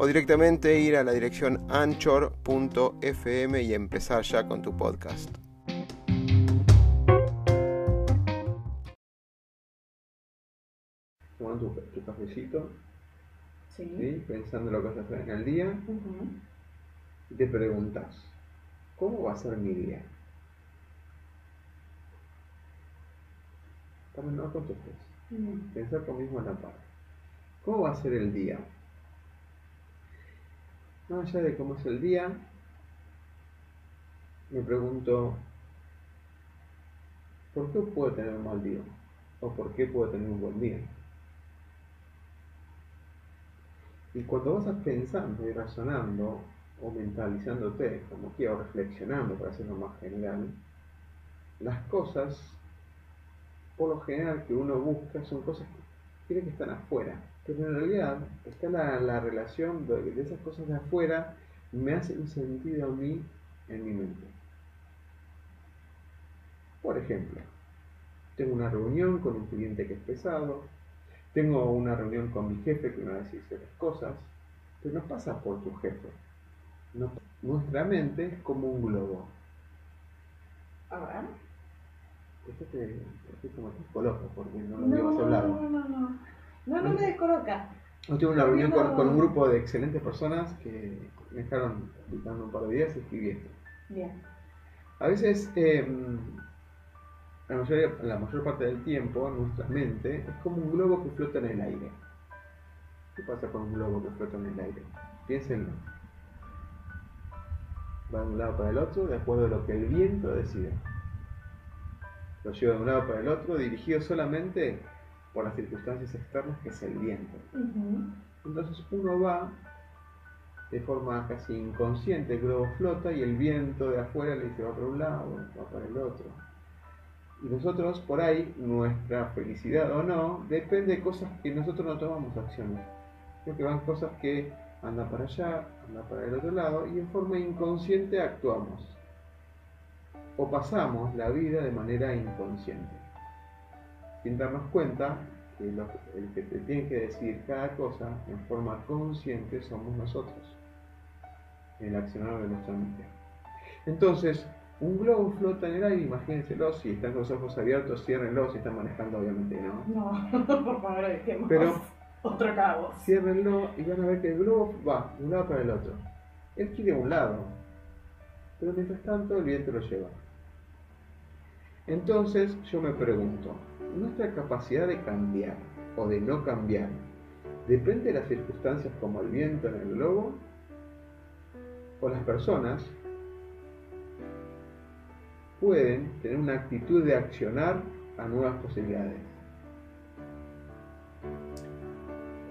o directamente ir a la dirección anchor.fm y empezar ya con tu podcast. Tomando tu, cafecito, sí. pensando en lo que vas a hacer en el día, y te preguntas, ¿cómo va a ser mi día? También no contestes. Pensar conmigo en la par. ¿Cómo va a ser el día? Más allá de cómo es el día, me pregunto, ¿por qué puedo tener un mal día? ¿O por qué puedo tener un buen día? Y cuando vas pensando y razonando, o mentalizándote, como quiero, reflexionando para hacerlo más general, las cosas, por lo general que uno busca, son cosas que cree que están afuera pero en realidad está la, la relación de, esas cosas de afuera, me hace un sentido a mí en mi mente. Por ejemplo, tengo una reunión con un cliente que es pesado, tengo una reunión con mi jefe que me va a decir ciertas cosas, pero no pasa por tu jefe. nuestra mente es como un globo. A ver. Esto te, te, como te coloca porque no lo habíamos hablado. No, no, no. No, no me descoloca. Hoy tuve una reunión con, con, un grupo de excelentes personas que me dejaron dando un par de días escribiendo. Bien. A veces, eh, la, mayoría, la mayor parte del tiempo, nuestra mente es como un globo que flota en el aire. ¿Qué pasa con un globo que flota en el aire? Piénsenlo. Va de un lado para el otro de acuerdo a lo que el viento decide. Lo lleva de un lado para el otro dirigido solamente por las circunstancias externas que es el viento. Entonces uno va de forma casi inconsciente, el globo flota y el viento de afuera le dice va para un lado, va para el otro. Y nosotros por ahí, nuestra felicidad o no, depende de cosas que nosotros no tomamos acciones. Creo que van cosas que andan para allá, andan para el otro lado y en forma inconsciente actuamos. O pasamos la vida de manera inconsciente sin darnos cuenta que el que te tiene que decir cada cosa en forma consciente somos nosotros, el accionar de nuestra mente. Entonces, un globo flota en el aire, imagínenselo, si están con los ojos abiertos, ciérrenlo, si están manejando, obviamente no. No, por favor, dejemos Pero, otro cabo. Ciérrenlo y van a ver que el globo va de un lado para el otro. Él quiere un lado, pero mientras tanto el viento lo lleva. Entonces yo me pregunto, nuestra capacidad de cambiar o de no cambiar depende de las circunstancias como el viento en el globo o las personas pueden tener una actitud de accionar a nuevas posibilidades.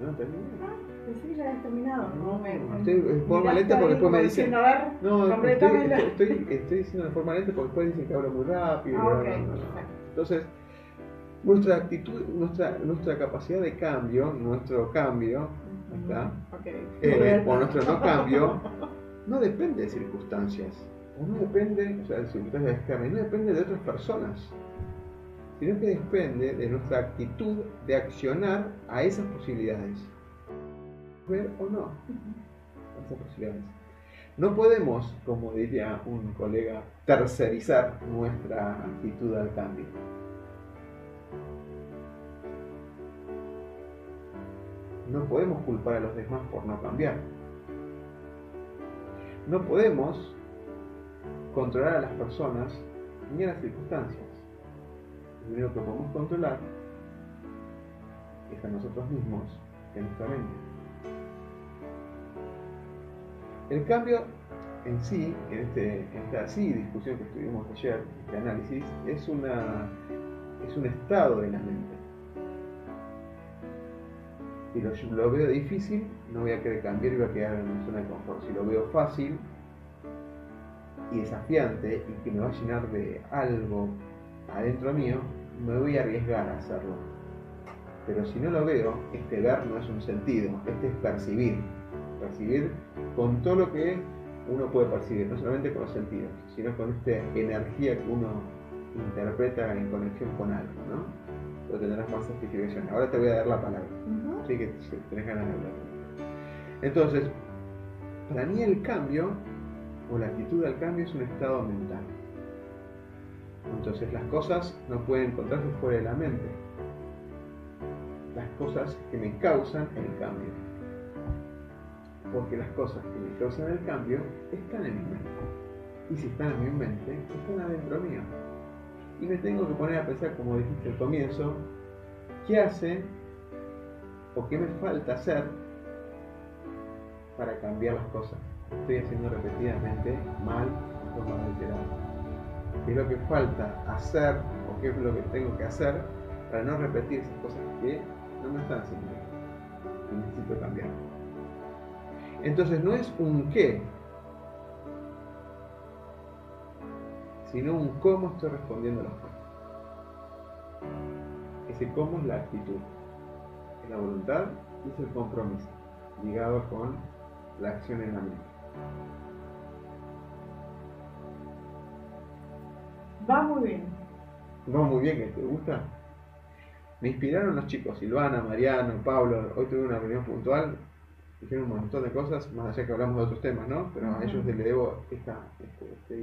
¿No Pensé que ya habías terminado. No, me, estoy de forma lenta porque después me dicen. No, estoy, estoy, diciendo de forma lenta porque después dicen que hablo muy rápido. Ah, Entonces, nuestra actitud, nuestra, nuestra capacidad de cambio, nuestro cambio, eh, o nuestro no cambio, no depende de circunstancias, o no depende, o sea, de circunstancias no depende de otras personas, sino que depende de nuestra actitud de accionar a esas posibilidades. Ver o no, esas posibilidades. No podemos, como diría un colega, tercerizar nuestra actitud al cambio. No podemos culpar a los demás por no cambiar. No podemos controlar a las personas ni a las circunstancias. Lo único que podemos controlar es a nosotros mismos a nuestra mente. El cambio en sí, en, este, esta sí, discusión que estuvimos ayer, este análisis, es, una, es un estado de la mente. Si lo, veo difícil, no voy a querer cambiar y voy a quedar en mi zona de confort. Si lo veo fácil, y desafiante y que me va a llenar de algo adentro mío, me voy a arriesgar a hacerlo. Pero si no lo veo, este ver no es un sentido, este es percibir. Percibir con todo lo que uno puede percibir, no solamente con los sentidos, sino con esta energía que uno interpreta en conexión con algo, ¿no? Pero tendrás más explicación. Ahora te voy a dar la palabra. Así que tenés ganas de hablar. Entonces, para mí el cambio o la actitud al cambio es un estado mental. Entonces las cosas no pueden encontrarse fuera de la mente. Las cosas que me causan el cambio. Porque las cosas que me causan el cambio están en mi mente. Y si están en mi mente, están adentro mío. Y me tengo que poner a pensar, como dijiste al comienzo, ¿qué hace o qué me falta hacer para cambiar las cosas? Estoy haciendo repetidamente mal de forma reiterada qué es lo que falta hacer o qué es lo que tengo que hacer para no repetir esas cosas que no me están haciendo y necesito cambiar. Entonces no es un qué, sino un cómo estoy respondiendo a las cosas. Ese cómo es la actitud, es la voluntad y es el compromiso, ligado con la acción en la mente. Va muy bien. Va muy bien, que te gusta. Me inspiraron los chicos, Silvana, Mariano, Pablo. Hoy tuve una reunión puntual. Dijeron un montón de cosas, más allá que hablamos de otros temas, ¿no? Pero a ellos les debo esta, este, este